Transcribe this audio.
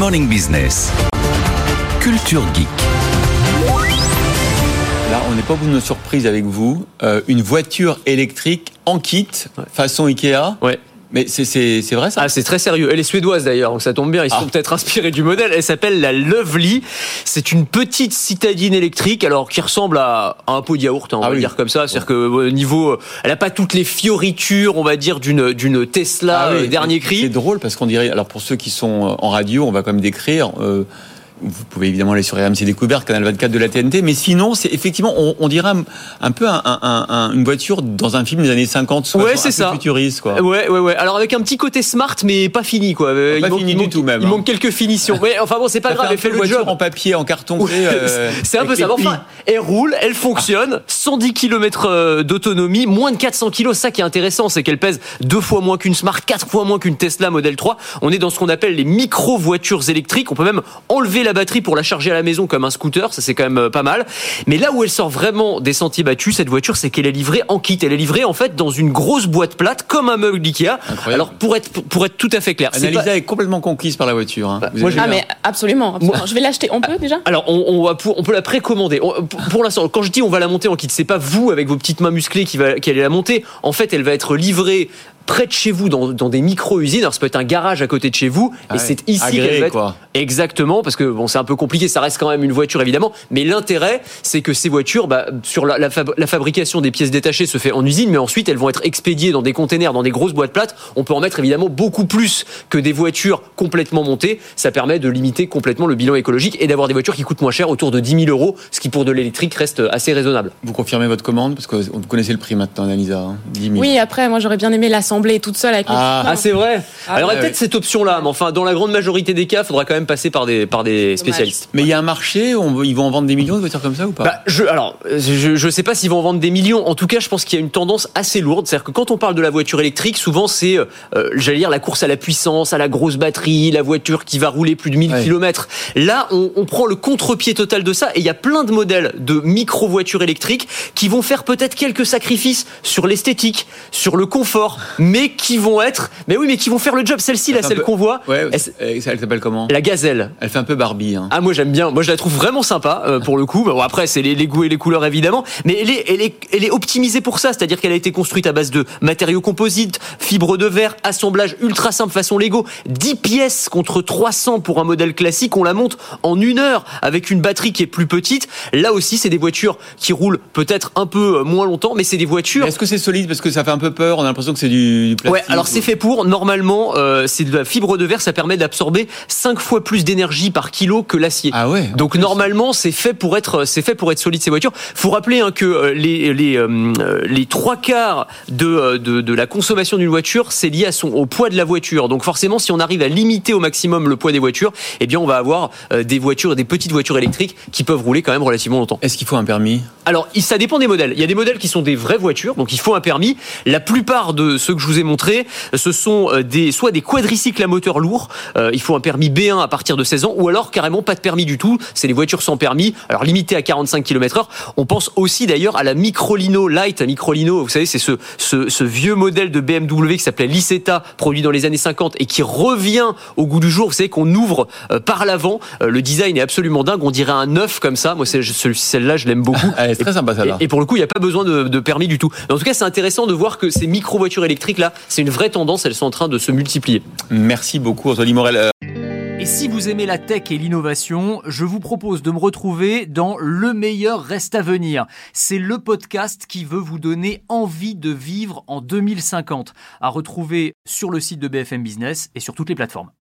Morning Business. Culture Geek. Là, on n'est pas au bout de nos surprises avec vous. Euh, une voiture électrique en kit, façon Ikea. Ouais. Mais c'est- c'est c'est vrai ça Ah, c'est très sérieux. Elle est suédoise d'ailleurs, donc ça tombe bien. Ils Ah. sont peut-être inspirés du modèle. Elle s'appelle la Lovely. C'est une petite citadine électrique, alors qui ressemble à un pot de yaourt, hein, on Ah va oui. dire comme ça. C'est-à-dire que au niveau, elle a pas toutes les fioritures, on va dire, d'une d'une Tesla Ah oui, euh, dernier cri. C'est drôle parce qu'on dirait. Alors pour ceux qui sont euh, en radio, on va quand même décrire. euh, vous pouvez évidemment aller sur RMC Découverte, canal 24 de la TNT, mais sinon, c'est effectivement, on, on dirait un, un peu un- un- un- une voiture dans un film des années 50, 60, Ouais, c'est ça. futuriste, quoi. Ouais, ouais, ouais. Alors avec un petit côté smart, mais pas fini, quoi. Euh, Pas il fini du tout, même, Il hein. manque quelques finitions. Mais enfin bon, c'est pas Ça grave. fait Elle fait peu le voiture job. en papier, en carton. Ouais, euh, c'est un peu ça. Enfin, elle roule, elle fonctionne, 110 km d'autonomie, moins de 400 kg. Ça qui est intéressant, c'est qu'elle pèse deux fois moins qu'une Smart, quatre fois moins qu'une Tesla Model 3. On est dans ce qu'on appelle les micro voitures électriques. On peut même enlever la batterie pour la charger à la maison comme un scooter. Ça c'est quand même euh, pas mal. Mais là où elle sort vraiment des sentiers battus, cette voiture, c'est qu'elle est livrée en kit. Elle est livrée en fait dans une grosse boîte plate comme un meuble d'Ikea. Incroyable. Alors pour être pour être tout à fait clair, c'est Annalisa pas- est complètement conquise par la voiture. hein. Moi, j'ai- Ah mais absolument, absolument. Je vais l'acheter. On peut déjà? Alors, on, on va pour- on peut la précommander. On- Pour, pour l'instant, quand je dis on va la monter en kit, c'est pas vous avec vos petites mains musclées qui, va, qui allez la monter. En fait, elle va être livrée près de chez vous, dans, dans des micro-usines. Alors, ça peut être un garage à côté de chez vous. Ah et ouais. c'est ici Agréé, qu'elle va être. quoi. Exactement, parce que bon, c'est un peu compliqué. Ça reste quand même une voiture, évidemment. Mais l'intérêt, c'est que ces voitures, bah, sur la, la fab- la fabrication des pièces détachées se fait en usine, mais ensuite, elles vont être expédiées dans des containers, dans des grosses boîtes plates. On peut en mettre évidemment beaucoup plus que des voitures complètement montées. Ça permet de limiter complètement le bilan écologique et d'avoir des voitures qui coûtent moins cher, autour de 10 000 euros, ce qui pour de l'électrique reste assez raisonnable. Vous confirmez votre commande parce que vous connaissez le prix maintenant, Annalisa. Hein 10 000. Oui, après, moi j'aurais bien aimé toute seule avec Ah. Ah, c'est vrai. Ah, Alors, peut-être cette option-là, mais enfin, dans la grande majorité des cas, il faudra quand même passer par des, par des spécialistes. Mais il y a un marché, on, ils vont en vendre des millions de voitures comme ça ou pas? Bah, je, alors, je, je sais pas s'ils vont en vendre des millions. En tout cas, je pense qu'il y a une tendance assez lourde. C'est-à-dire que quand on parle de la voiture électrique, souvent c'est, euh, j'allais dire, la course à la puissance, à la grosse batterie, la voiture qui va rouler plus de 1000 Ouais. km. Là, on, on prend le contre-pied total de ça et il y a plein de modèles de micro-voitures électriques qui vont faire peut-être quelques sacrifices sur l'esthétique, sur le confort, mais qui vont être, mais oui, mais qui vont faire le job. Celle-ci, là, celle peu- qu'on voit, Ouais, elle- elle, elle s'appelle comment la gazelle. Elle fait un peu Barbie. Hein. Ah moi j'aime bien, moi je la trouve vraiment sympa euh, pour le coup. Bon après c'est les, les goûts et les couleurs évidemment, mais elle est elle est elle est optimisée pour ça, c'est-à-dire qu'elle a été construite à base de matériaux composites, fibres de verre, assemblage ultra simple façon Lego, 10 pièces contre 300 pour un modèle classique, on la monte en une heure avec une batterie qui est plus petite. Là aussi c'est des voitures qui roulent peut-être un peu euh, moins longtemps, mais c'est des voitures Est-ce que c'est solide? Parce que ça fait un peu peur On a l'impression que c'est du, du plastique. Ouais, alors c'est fait pour. Normalement, euh, c'est de la fibre de verre, ça permet d'absorber 5 fois plus d'énergie par kilo que l'acier. Ah ouais. Donc normalement, c'est fait pour être, c'est fait pour être solide ces voitures. Faut rappeler hein, que euh, les les euh, les trois quarts de, de de la consommation d'une voiture, c'est lié à son au poids de la voiture. Donc forcément, si on arrive à limiter au maximum le poids des voitures, eh bien on va avoir des voitures, des petites voitures électriques qui peuvent rouler quand même relativement longtemps. Est-ce qu'il faut un permis? Alors, ça dépend des modèles. Il y a des modèles qui sont des vraies voitures, donc il faut un permis. La plupart de ceux que je vous ai montrés, ce sont euh, des, soit des quadricycles à moteur lourd, euh, il faut un permis B1 à partir de 16 ans, ou alors carrément pas de permis du tout. C'est les voitures sans permis, alors limité à 45 km heure. On pense aussi d'ailleurs à la Microlino Light. La Microlino, vous savez, c'est ce, ce, ce vieux modèle de BMW qui s'appelait l'Isetta, produit dans les années 50 et qui revient au goût du jour. Vous savez qu'on ouvre euh, par l'avant. Le design est absolument dingue. On dirait un neuf comme ça. Moi, celle-là, je l'aime beaucoup. Elle est très sympa celle-là. Et, et pour le coup, il n'y a pas besoin de, de permis du tout. Mais en tout cas, c'est intéressant de voir que ces micro-voitures électriques, là, c'est une vraie tendance. Elles sont en train de se multiplier. Merci beaucoup, Anthony Morel. Euh, Et si vous aimez la tech et l'innovation, je vous propose de me retrouver dans Le meilleur reste à venir. C'est le podcast qui veut vous donner envie de vivre en 2050, à retrouver sur le site de BFM Business et sur toutes les plateformes.